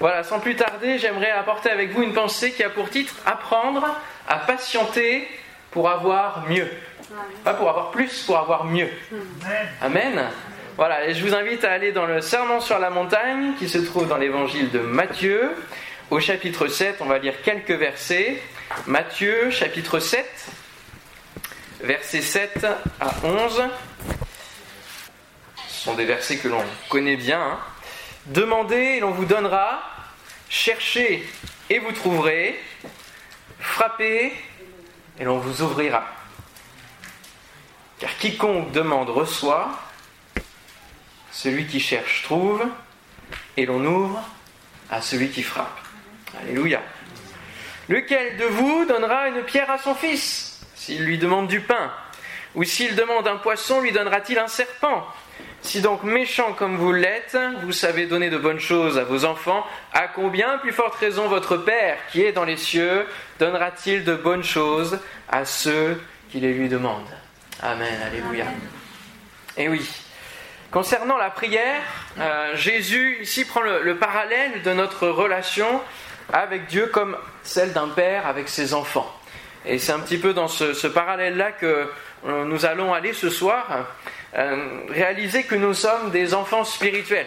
Voilà, sans plus tarder, j'aimerais apporter avec vous une pensée qui a pour titre Apprendre à patienter pour avoir mieux. Pas pour avoir plus, pour avoir mieux. Amen. Voilà, et je vous invite à aller dans le Sermon sur la montagne qui se trouve dans l'évangile de Matthieu. Au chapitre 7, on va lire quelques versets. Matthieu, chapitre 7, versets 7 à 11. Ce sont des versets que l'on connaît bien. Hein. Demandez et l'on vous donnera. Cherchez et vous trouverez. Frappez et l'on vous ouvrira. Car quiconque demande reçoit, celui qui cherche trouve, et l'on ouvre à celui qui frappe. Alléluia. Lequel de vous donnera une pierre à son fils? S'il lui demande du pain Ou s'il demande un poisson, lui donnera-t-il un serpent? Si donc méchant comme vous l'êtes, vous savez donner de bonnes choses à vos enfants, à combien plus forte raison votre Père qui est dans les cieux donnera-t-il de bonnes choses à ceux qui les lui demandent? Amen, Alléluia. Et oui, concernant la prière, euh, Jésus ici prend le, parallèle de notre relation avec Dieu comme celle d'un père avec ses enfants. Et c'est un petit peu dans ce, parallèle-là que euh, nous allons aller ce soir, euh, réaliser que nous sommes des enfants spirituels.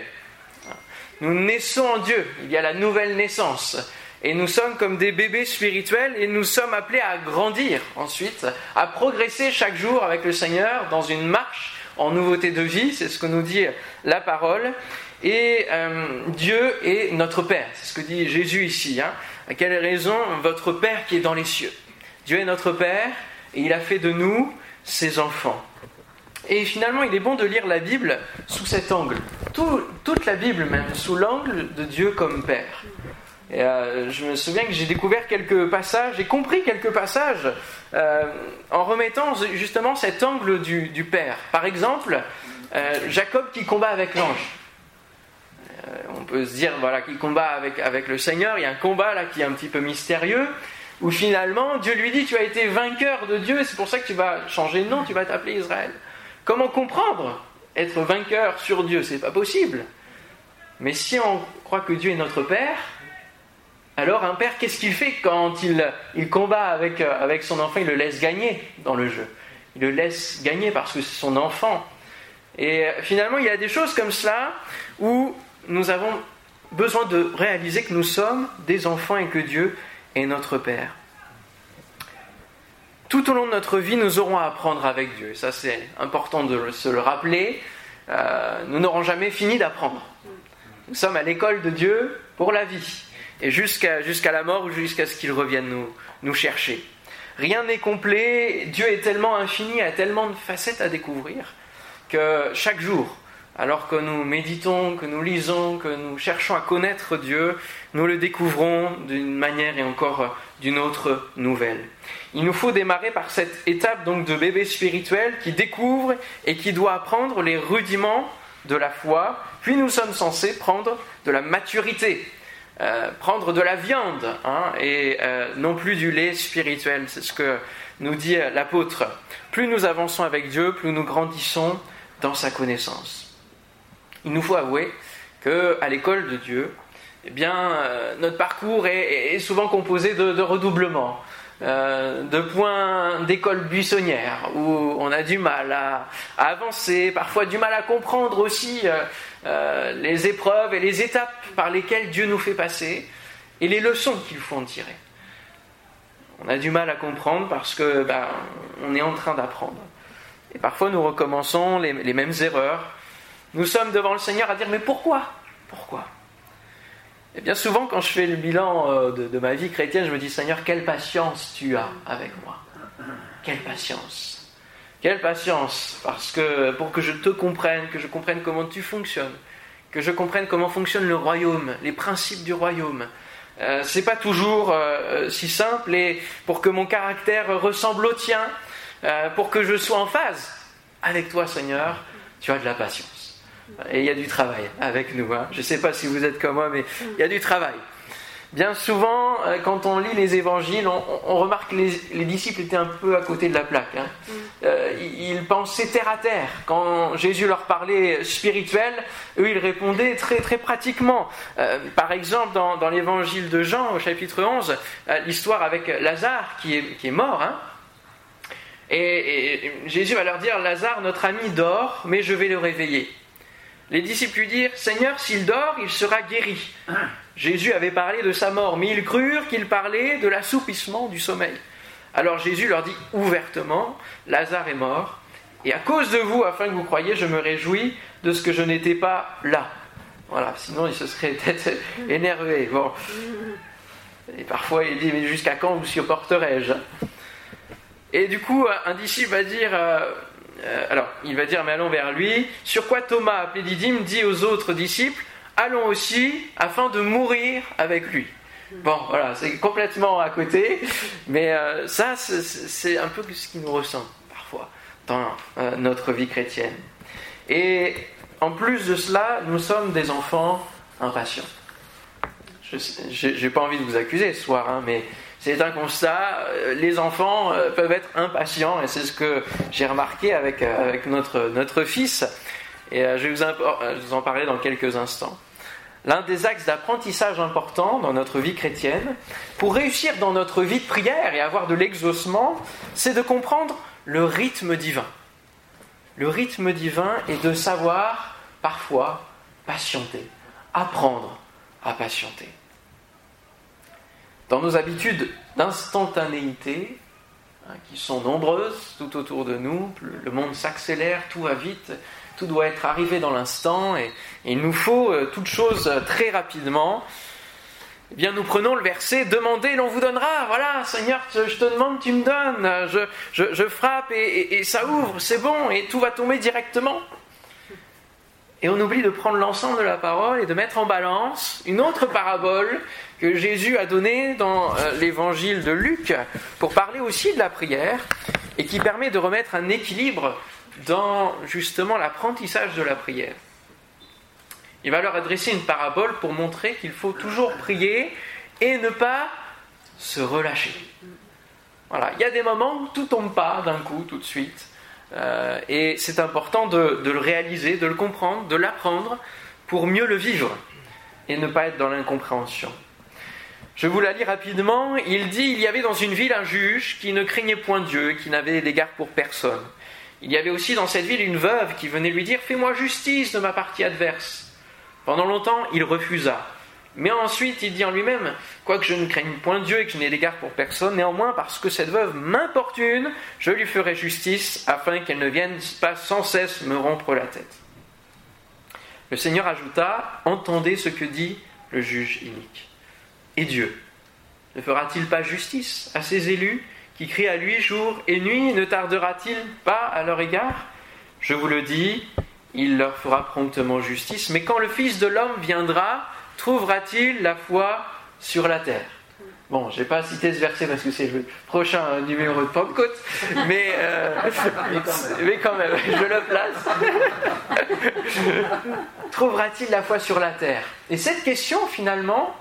Nous naissons en Dieu, il y a la nouvelle naissance. Et nous sommes comme des bébés spirituels et nous sommes appelés à grandir ensuite, à progresser chaque jour avec le Seigneur dans une marche en nouveauté de vie, c'est ce que nous dit la parole. Et euh, Dieu est notre Père, c'est ce que dit Jésus ici. Hein. À quelle raison votre Père qui est dans les cieux? Dieu est notre Père et il a fait de nous ses enfants. Et finalement, il est bon de lire la Bible sous cet angle. toute la Bible même, sous l'angle de Dieu comme Père. Et euh, je me souviens que j'ai découvert quelques passages, j'ai compris quelques passages euh, en remettant justement cet angle du, Père. Par exemple, euh, Jacob qui combat avec l'ange. on peut se dire voilà qu'il combat avec, avec le Seigneur. Il y a un combat là qui est un petit peu mystérieux où finalement Dieu lui dit tu as été vainqueur de Dieu c'est pour ça que tu vas changer de nom, tu vas t'appeler Israël. Comment comprendre être vainqueur sur Dieu? C'est pas possible. Mais si on croit que Dieu est notre Père, alors un père, qu'est-ce qu'il fait quand il, combat avec, euh, avec son enfant? Il le laisse gagner dans le jeu. Il le laisse gagner parce que c'est son enfant. Et finalement, il y a des choses comme cela où nous avons besoin de réaliser que nous sommes des enfants et que Dieu est notre Père. Tout au long de notre vie, nous aurons à apprendre avec Dieu. Ça, c'est important de se le rappeler. Euh, nous n'aurons jamais fini d'apprendre. Nous sommes à l'école de Dieu pour la vie et jusqu'à jusqu'à la mort ou jusqu'à ce qu'il revienne nous, nous chercher. Rien n'est complet, Dieu est tellement infini, a tellement de facettes à découvrir, que chaque jour, alors que nous méditons, que nous lisons, que nous cherchons à connaître Dieu, nous le découvrons d'une manière et encore d'une autre nouvelle. Il nous faut démarrer par cette étape donc de bébé spirituel qui découvre et qui doit apprendre les rudiments de la foi, puis nous sommes censés prendre de la maturité, euh, prendre de la viande hein, et euh, non plus du lait spirituel. C'est ce que nous dit l'apôtre. Plus nous avançons avec Dieu, plus nous grandissons dans sa connaissance. Il nous faut avouer que à l'école de Dieu, eh bien, euh, notre parcours est, souvent composé de, redoublements. de points d'école buissonnière où on a du mal à, avancer, parfois du mal à comprendre aussi euh, les épreuves et les étapes par lesquelles Dieu nous fait passer et les leçons qu'il faut en tirer. On a du mal à comprendre parce que ben, on est en train d'apprendre. Et parfois nous recommençons les, mêmes erreurs. Nous sommes devant le Seigneur à dire mais pourquoi? Pourquoi? Et bien souvent quand je fais le bilan euh, de ma vie chrétienne, je me dis Seigneur, quelle patience tu as avec moi. Quelle patience. Quelle patience, parce que pour que je te comprenne, que je comprenne comment tu fonctionnes, que je comprenne comment fonctionne le royaume, les principes du royaume. Euh, c'est pas toujours euh, si simple et pour que mon caractère ressemble au tien, euh, pour que je sois en phase avec toi, Seigneur, tu as de la patience. Et il y a du travail avec nous. Hein. Je ne sais pas si vous êtes comme moi, mais il y a du travail. Bien souvent, euh, quand on lit les évangiles, on, remarque que les, disciples étaient un peu à côté de la plaque. Hein. Mm. Euh, ils pensaient terre à terre. Quand Jésus leur parlait spirituel, eux, ils répondaient très, très pratiquement. Euh, par exemple, dans, l'évangile de Jean, au chapitre 11, l'histoire avec Lazare qui est, qui est mort. Hein. et Jésus va leur dire, Lazare, notre ami, dort, mais je vais le réveiller. Les disciples lui dirent, Seigneur, s'il dort, il sera guéri. Jésus avait parlé de sa mort, mais ils crurent qu'il parlait de l'assoupissement du sommeil. Alors Jésus leur dit ouvertement, Lazare est mort, et à cause de vous, afin que vous croyiez, je me réjouis de ce que je n'étais pas là. Voilà, sinon il se serait peut-être énervé. Et parfois il dit, mais jusqu'à quand vous supporterai-je? Et du coup, un disciple va dire, euh, alors il va dire, mais allons vers lui, sur quoi Thomas, appelé Didyme, dit aux autres disciples, allons aussi afin de mourir avec lui. Bon, voilà, c'est complètement à côté, mais euh, ça, c'est un peu ce qui nous ressemble parfois dans euh, notre vie chrétienne. Et en plus de cela, nous sommes des enfants impatients. Je n'ai pas envie de vous accuser ce soir, hein, mais c'est un constat. Euh, les enfants peuvent être impatients, et c'est ce que j'ai remarqué avec, avec notre, notre fils. Et je vais vous en parler dans quelques instants l'un des axes d'apprentissage importants dans notre vie chrétienne, pour réussir dans notre vie de prière et avoir de l'exaucement, c'est de comprendre le rythme divin. Le rythme divin est de savoir parfois patienter, apprendre à patienter. Dans nos habitudes d'instantanéité, hein, qui sont nombreuses tout autour de nous, le monde s'accélère, tout va vite, tout doit être arrivé dans l'instant et, il nous faut euh, toute chose euh, très rapidement. Eh bien, nous prenons le verset Demandez, l'on vous donnera. Voilà, Seigneur, je te demande, tu me donnes. Je, frappe et, ça ouvre, c'est bon, et tout va tomber directement. Et on oublie de prendre l'ensemble de la parole et de mettre en balance une autre parabole que Jésus a donnée dans euh, l'évangile de Luc pour parler aussi de la prière et qui permet de remettre un équilibre dans justement l'apprentissage de la prière. Il va leur adresser une parabole pour montrer qu'il faut toujours prier et ne pas se relâcher. Voilà, il y a des moments où tout tombe pas d'un coup, tout de suite. Euh, et c'est important de, de, le réaliser, de le comprendre, de l'apprendre pour mieux le vivre et ne pas être dans l'incompréhension. Je vous la lis rapidement. Il dit Il y avait dans une ville un juge qui ne craignait point Dieu, qui n'avait d'égard pour personne. Il y avait aussi dans cette ville une veuve qui venait lui dire Fais-moi justice de ma partie adverse. Pendant longtemps, il refusa. Mais ensuite, il dit en lui-même Quoique je ne craigne point Dieu et que je n'ai d'égard pour personne, néanmoins, parce que cette veuve m'importune, je lui ferai justice afin qu'elle ne vienne pas sans cesse me rompre la tête. Le Seigneur ajouta Entendez ce que dit le juge inique. Et Dieu ne fera-t-il pas justice à ses élus qui crie à lui jour et nuit, ne tardera-t-il pas à leur égard? Je vous le dis, il leur fera promptement justice. Mais quand le Fils de l'homme viendra, trouvera-t-il la foi sur la terre? Bon, je n'ai pas cité ce verset parce que c'est le prochain numéro de Pentecôte, mais, euh, mais, quand même, je le place. Trouvera-t-il la foi sur la terre? Et cette question, finalement,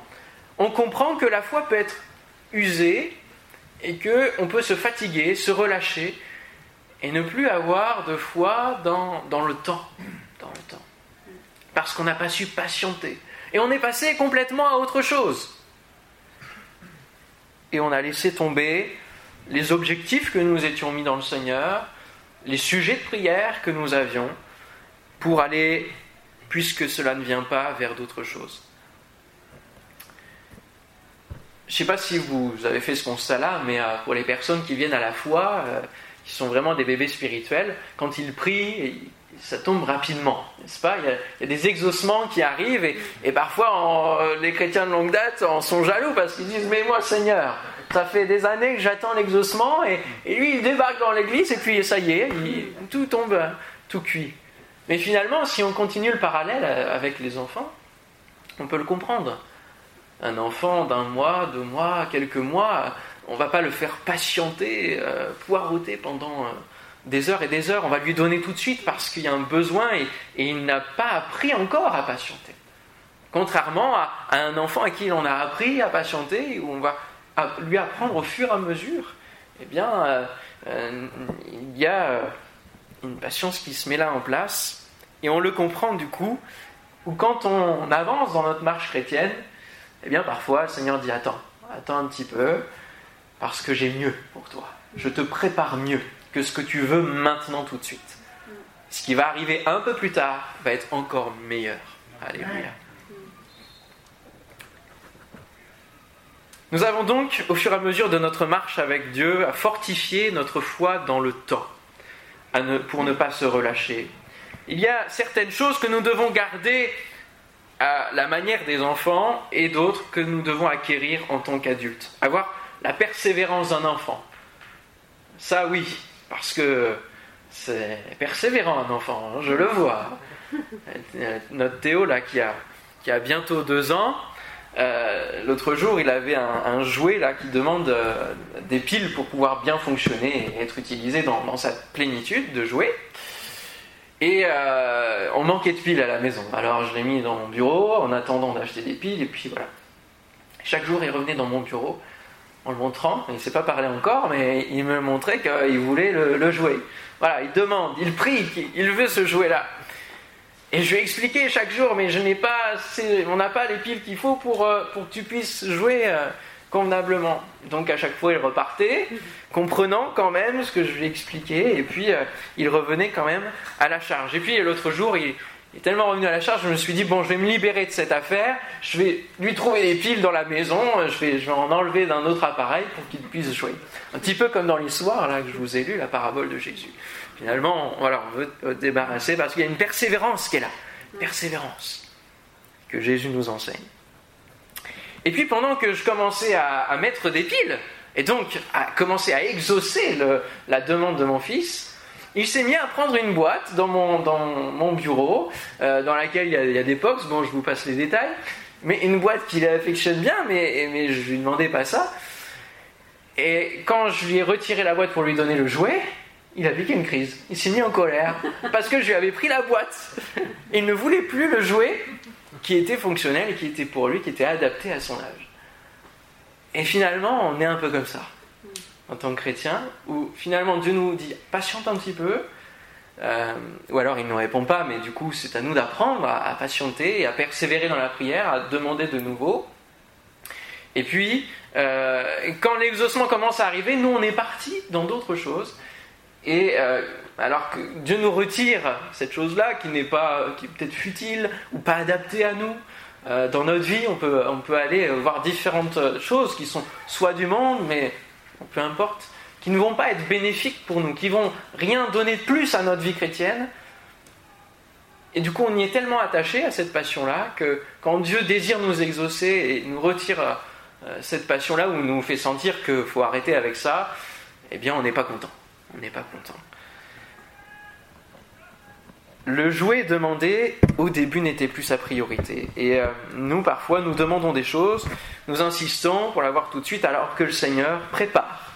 on comprend que la foi peut être usée, et qu'on peut se fatiguer, se relâcher et ne plus avoir de foi dans, dans le temps. Dans le temps. Parce qu'on n'a pas su patienter. Et on est passé complètement à autre chose. Et on a laissé tomber les objectifs que nous étions mis dans le Seigneur, les sujets de prière que nous avions, pour aller, puisque cela ne vient pas, vers d'autres choses. Je ne sais pas si vous avez fait ce constat-là, mais euh, pour les personnes qui viennent à la foi, euh, qui sont vraiment des bébés spirituels, quand ils prient, ça tombe rapidement, n'est-ce pas? Il y, a, des exaucements qui arrivent et, parfois euh, les chrétiens de longue date en sont jaloux parce qu'ils disent Mais moi, Seigneur, ça fait des années que j'attends l'exaucement et, lui, il débarque dans l'église et puis ça y est, tout tombe, tout cuit. Mais finalement, si on continue le parallèle avec les enfants, on peut le comprendre un enfant d'un mois, deux mois, quelques mois, on va pas le faire patienter, euh, poireauter pendant euh, des heures et des heures. On va lui donner tout de suite parce qu'il y a un besoin et, il n'a pas appris encore à patienter. Contrairement à, un enfant à qui on a appris à patienter, où on va lui apprendre au fur et à mesure, eh bien, euh, euh, il y a une patience qui se met là en place, et on le comprend du coup, où quand on avance dans notre marche chrétienne, eh bien, parfois, le Seigneur dit Attends, attends un petit peu, parce que j'ai mieux pour toi. Je te prépare mieux que ce que tu veux maintenant tout de suite. Ce qui va arriver un peu plus tard va être encore meilleur. Alléluia. Nous avons donc, au fur et à mesure de notre marche avec Dieu, à fortifier notre foi dans le temps, pour ne pas se relâcher. Il y a certaines choses que nous devons garder à la manière des enfants et d'autres que nous devons acquérir en tant qu'adultes. Avoir la persévérance d'un enfant. Ça oui, parce que c'est persévérant un enfant, hein, je le vois. Notre Théo là qui a, bientôt deux ans, euh, l'autre jour il avait un, jouet là qui demande euh, des piles pour pouvoir bien fonctionner et être utilisé dans, sa plénitude de jouets. Et euh, on manquait de piles à la maison. Alors je l'ai mis dans mon bureau en attendant d'acheter des piles. Et puis voilà. Chaque jour, il revenait dans mon bureau en le montrant. Il ne sait pas parler encore, mais il me montrait qu'il voulait le, jouer. Voilà, il demande, il prie, il veut ce jouet-là. Et je lui ai expliqué chaque jour, mais je n'ai pas, on n'a pas les piles qu'il faut pour, euh, pour que tu puisses jouer. Euh, convenablement. Donc à chaque fois, il repartait, comprenant quand même ce que je lui expliquais, et puis euh, il revenait quand même à la charge. Et puis l'autre jour, il, est tellement revenu à la charge, je me suis dit, bon, je vais me libérer de cette affaire, je vais lui trouver des piles dans la maison, je vais, je vais en enlever d'un autre appareil pour qu'il puisse jouer. Un petit peu comme dans l'histoire là que je vous ai lu, la parabole de Jésus. Finalement, voilà, on veut débarrasser parce qu'il y a une persévérance qui est là. Persévérance que Jésus nous enseigne. Et puis pendant que je commençais à, mettre des piles, et donc à commencer à exaucer la demande de mon fils, il s'est mis à prendre une boîte dans mon, bureau, euh, dans laquelle il y, a, il y, a, des box, bon je vous passe les détails, mais une boîte qu'il affectionne bien, mais, mais je lui demandais pas ça. Et quand je lui ai retiré la boîte pour lui donner le jouet, il a piqué une crise. Il s'est mis en colère parce que je lui avais pris la boîte. Il ne voulait plus le jouet qui était fonctionnel et qui était pour lui, qui était adapté à son âge. Et finalement, on est un peu comme ça, en tant que chrétien, où finalement Dieu nous dit patiente un petit peu, euh, ou alors il ne répond pas, mais du coup c'est à nous d'apprendre à, patienter et à persévérer dans la prière, à demander de nouveau. Et puis, euh, quand l'exaucement commence à arriver, nous on est parti dans d'autres choses. Et euh, alors que Dieu nous retire cette chose-là qui n'est pas, qui est peut-être futile ou pas adaptée à nous. Dans notre vie, on peut, on peut aller voir différentes choses qui sont soit du monde, mais peu importe, qui ne vont pas être bénéfiques pour nous, qui vont rien donner de plus à notre vie chrétienne. Et du coup, on y est tellement attaché à cette passion-là que quand Dieu désire nous exaucer et nous retire euh, cette passion-là ou nous fait sentir qu'il faut arrêter avec ça, eh bien, on n'est pas content. On n'est pas content le jouet demandé au début n'était plus sa priorité. Et euh, nous, parfois, nous demandons des choses, nous insistons pour l'avoir tout de suite alors que le Seigneur prépare.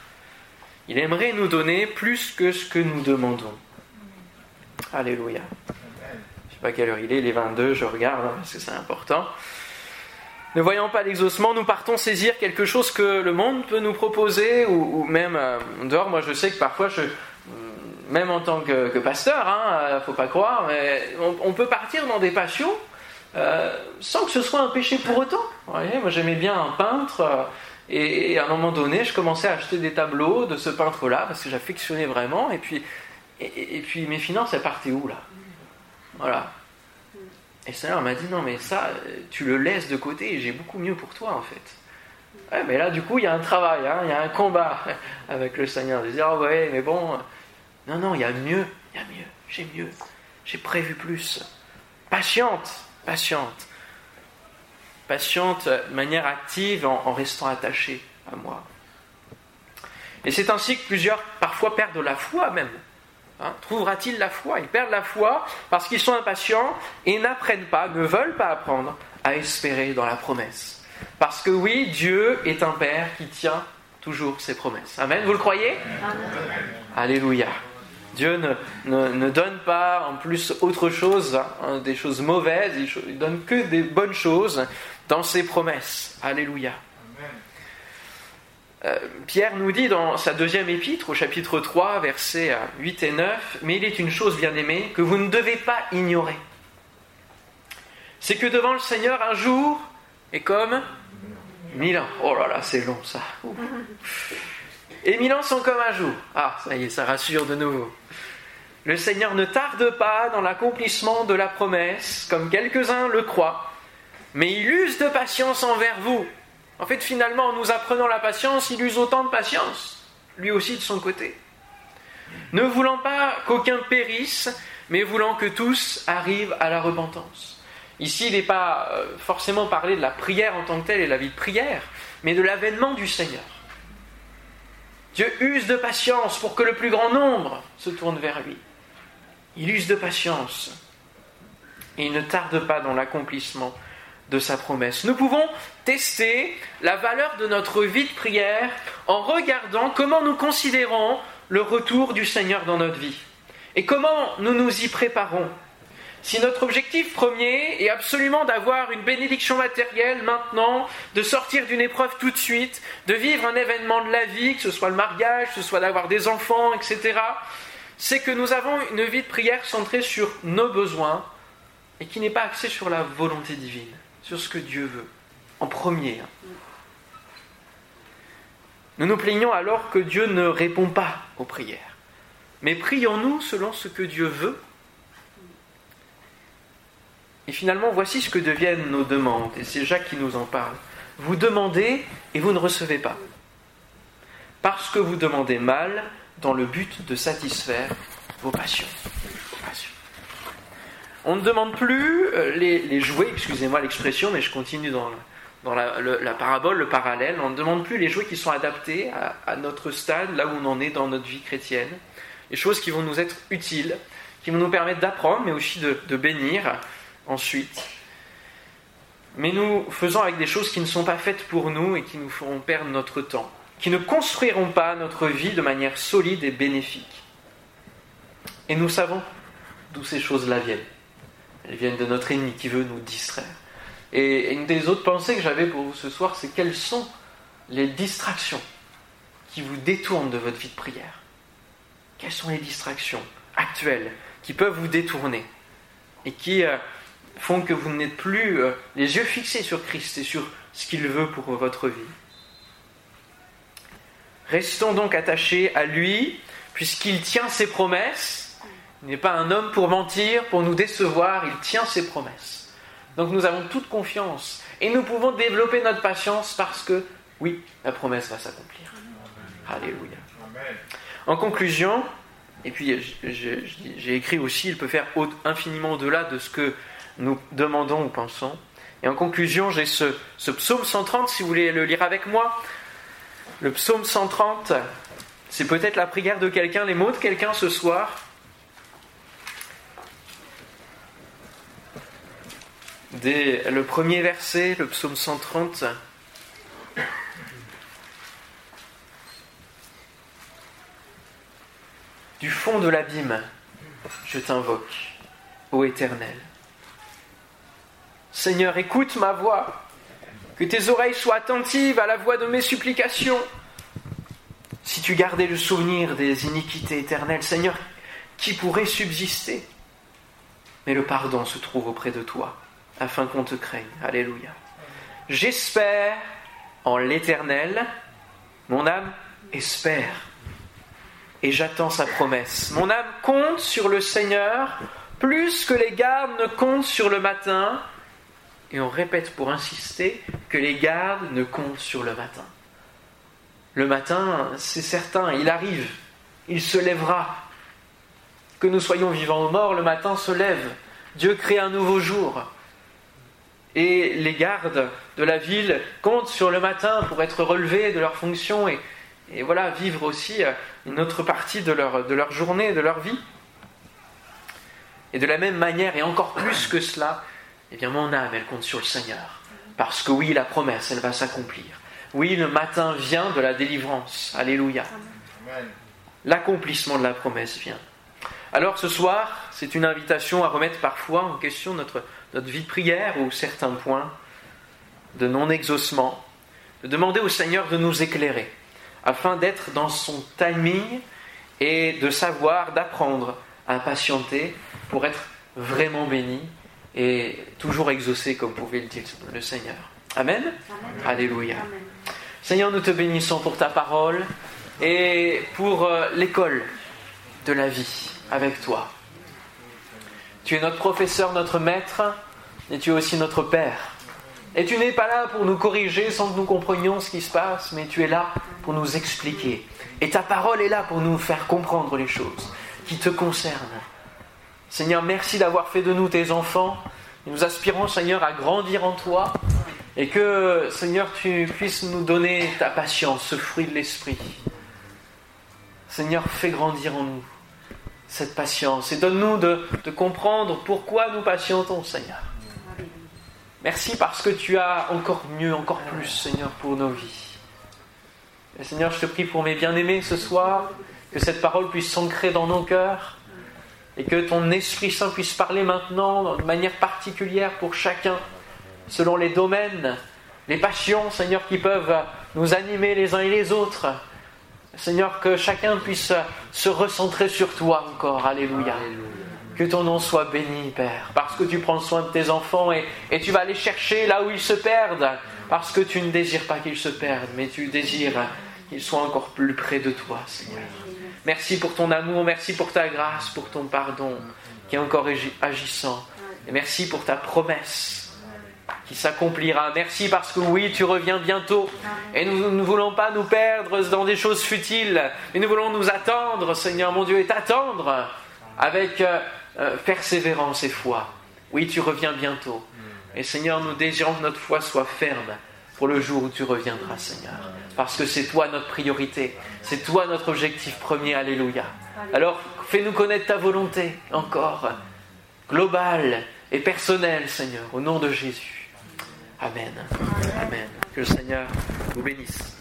Il aimerait nous donner plus que ce que nous demandons. Alléluia. Je ne sais pas quelle heure il est, les 22, je regarde hein, parce que c'est important. Ne voyant pas l'exaucement, nous partons saisir quelque chose que le monde peut nous proposer ou, même euh, dehors. Moi, je sais que parfois, je, même en tant que, pasteur, hein, euh, faut pas croire, mais on, peut partir dans des passions euh, sans que ce soit un péché pour autant. moi j'aimais bien un peintre, euh, et, à un moment donné, je commençais à acheter des tableaux de ce peintre-là parce que j'affectionnais vraiment, et puis, et, puis mes finances, elles partaient où là? Voilà. Et le Seigneur m'a dit non, mais ça, tu le laisses de côté, j'ai beaucoup mieux pour toi en fait. mais là, du coup, il y a un travail, hein, il y a un combat avec le Seigneur. De dire, oh ouais, mais bon, non, non, il y a mieux, il y a mieux, j'ai mieux, j'ai prévu plus. Patiente, patiente. Patiente de manière active en, restant attachée à moi. Et c'est ainsi que plusieurs parfois perdent la foi même. Hein, Trouvera-t-il la foi? Ils perdent la foi parce qu'ils sont impatients et n'apprennent pas, ne veulent pas apprendre à espérer dans la promesse. Parce que oui, Dieu est un Père qui tient toujours ses promesses. Amen, vous le croyez? Alléluia. Dieu ne, donne pas en plus autre chose, hein, des choses mauvaises, il donne que des bonnes choses dans ses promesses. Alléluia. Euh, Pierre nous dit dans sa deuxième épître, au chapitre 3, versets 8 et 9, Mais il est une chose, bien aimée, que vous ne devez pas ignorer. C'est que devant le Seigneur, un jour est comme mille ans. Oh là là, c'est long ça. Et mille ans sont comme un jour. Ah, ça y est, ça rassure de nouveau. Le Seigneur ne tarde pas dans l'accomplissement de la promesse, comme quelques-uns le croient, mais il use de patience envers vous. En fait, finalement, en nous apprenant la patience, il use autant de patience, lui aussi de son côté. Ne voulant pas qu'aucun périsse, mais voulant que tous arrivent à la repentance. Ici, il n'est pas euh, forcément parlé de la prière en tant que telle et de la vie de prière, mais de l'avènement du Seigneur. Dieu use de patience pour que le plus grand nombre se tourne vers lui. Il use de patience et il ne tarde pas dans l'accomplissement de sa promesse. Nous pouvons tester la valeur de notre vie de prière en regardant comment nous considérons le retour du Seigneur dans notre vie et comment nous nous y préparons. Si notre objectif premier est absolument d'avoir une bénédiction matérielle maintenant, de sortir d'une épreuve tout de suite, de vivre un événement de la vie, que ce soit le mariage, que ce soit d'avoir des enfants, etc., c'est que nous avons une vie de prière centrée sur nos besoins et qui n'est pas axée sur la volonté divine, sur ce que Dieu veut, en premier. Nous nous plaignons alors que Dieu ne répond pas aux prières. Mais prions-nous selon ce que Dieu veut et finalement, voici ce que deviennent nos demandes, et c'est Jacques qui nous en parle. Vous demandez et vous ne recevez pas. Parce que vous demandez mal dans le but de satisfaire vos passions. On ne demande plus euh, les, jouets, excusez-moi l'expression, mais je continue dans, la, parabole, le parallèle. On ne demande plus les jouets qui sont adaptés à, notre stade, là où on en est dans notre vie chrétienne. Les choses qui vont nous être utiles, qui vont nous permettre d'apprendre, mais aussi de bénir, ensuite. Mais nous faisons avec des choses qui ne sont pas faites pour nous et qui nous feront perdre notre temps, qui ne construiront pas notre vie de manière solide et bénéfique. Et nous savons d'où ces choses-là viennent. Elles viennent de notre ennemi qui veut nous distraire. Et une des autres pensées que j'avais pour vous ce soir, c'est quelles sont les distractions qui vous détournent de votre vie de prière? Quelles sont les distractions actuelles qui peuvent vous détourner et qui euh, font que vous n'êtes plus euh, les yeux fixés sur Christ et sur ce qu'il veut pour votre vie. Restons donc attachés à lui, puisqu'il tient ses promesses. Il n'est pas un homme pour mentir, pour nous décevoir, il tient ses promesses. Donc nous avons toute confiance et nous pouvons développer notre patience parce que, oui, la promesse va s'accomplir. Alléluia. En conclusion, et puis j'ai écrit aussi, il peut faire infiniment au-delà de ce que nous demandons ou pensons. Et en conclusion, j'ai ce, psaume 130, si vous voulez le lire avec moi. Le psaume 130, c'est peut-être la prière de quelqu'un, les mots de quelqu'un ce soir. Le premier verset, le psaume 130. Du fond de l'abîme, je t'invoque, ô Éternel. Seigneur, écoute ma voix, que tes oreilles soient attentives à la voix de mes supplications. Si tu gardais le souvenir des iniquités éternelles, Seigneur, qui pourrait subsister? Mais le pardon se trouve auprès de toi, afin qu'on te craigne. Alléluia. J'espère en l'Éternel, mon âme espère, et j'attends sa promesse. Mon âme compte sur le Seigneur, plus que les gardes ne comptent sur le matin, et on répète pour insister que les gardes ne comptent sur le matin. Le matin, c'est certain, il arrive, il se lèvera. Que nous soyons vivants ou morts, le matin se lève. Dieu crée un nouveau jour. Et les gardes de la ville comptent sur le matin pour être relevés de leurs fonctions et, voilà, vivre aussi une autre partie de leur, de leur journée, de leur vie. Et de la même manière, et encore plus que cela, eh bien mon âme, elle compte sur le Seigneur. Parce que oui, la promesse, elle va s'accomplir. Oui, le matin vient de la délivrance. Alléluia. L'accomplissement de la promesse vient. Alors ce soir, c'est une invitation à remettre parfois en question notre, notre vie de prière ou certains points de non-exaucement, de demander au Seigneur de nous éclairer, afin d'être dans son timing et de savoir, d'apprendre à patienter pour être vraiment béni et toujours exaucé, comme pouvait le dire le Seigneur. Amen. Alléluia. Seigneur, nous te bénissons pour ta parole et pour euh, l'école de la vie avec toi. Tu es notre professeur, notre maître, et tu es aussi notre Père. Et tu n'es pas là pour nous corriger sans que nous comprenions ce qui se passe, mais tu es là pour nous expliquer. Et ta parole est là pour nous faire comprendre les choses qui te concernent. Seigneur, merci d'avoir fait de nous tes enfants. nous aspirons, Seigneur, à grandir en toi. Et que, Seigneur, tu puisses nous donner ta patience, ce fruit de l'esprit. Seigneur, fais grandir en nous cette patience et donne-nous de, comprendre pourquoi nous patientons, Seigneur. Merci parce que tu as encore mieux, encore plus, Seigneur, pour nos vies. Seigneur, je te prie pour mes bien-aimés ce soir, que cette parole puisse s'ancrer dans nos cœurs et que ton Esprit Saint puisse parler maintenant de manière particulière pour chacun, selon les domaines, les passions, Seigneur, qui peuvent nous animer les uns et les autres. Seigneur, que chacun puisse se recentrer sur toi encore. Alléluia. Que ton nom soit béni, Père, parce que tu prends soin de tes enfants et, et tu vas les chercher là où ils se perdent, parce que tu ne désires pas qu'ils se perdent, mais tu désires qu'ils soient encore plus près de toi, Seigneur. Merci pour ton amour, merci pour ta grâce, pour ton pardon qui est encore agissant. Et merci pour ta promesse qui s'accomplira. Merci parce que oui, tu reviens bientôt. Et nous ne voulons pas nous perdre dans des choses futiles, mais nous voulons nous attendre, Seigneur mon Dieu, et t'attendre avec euh, euh, persévérance et foi. Oui, tu reviens bientôt. Et Seigneur, nous désirons que notre foi soit ferme pour le jour où tu reviendras, Seigneur. Parce que c'est toi notre priorité, c'est toi notre objectif premier. Alléluia. Alors, fais-nous connaître ta volonté encore, globale et personnelle, Seigneur, au nom de Jésus. Amen. Amen. Que le Seigneur vous bénisse.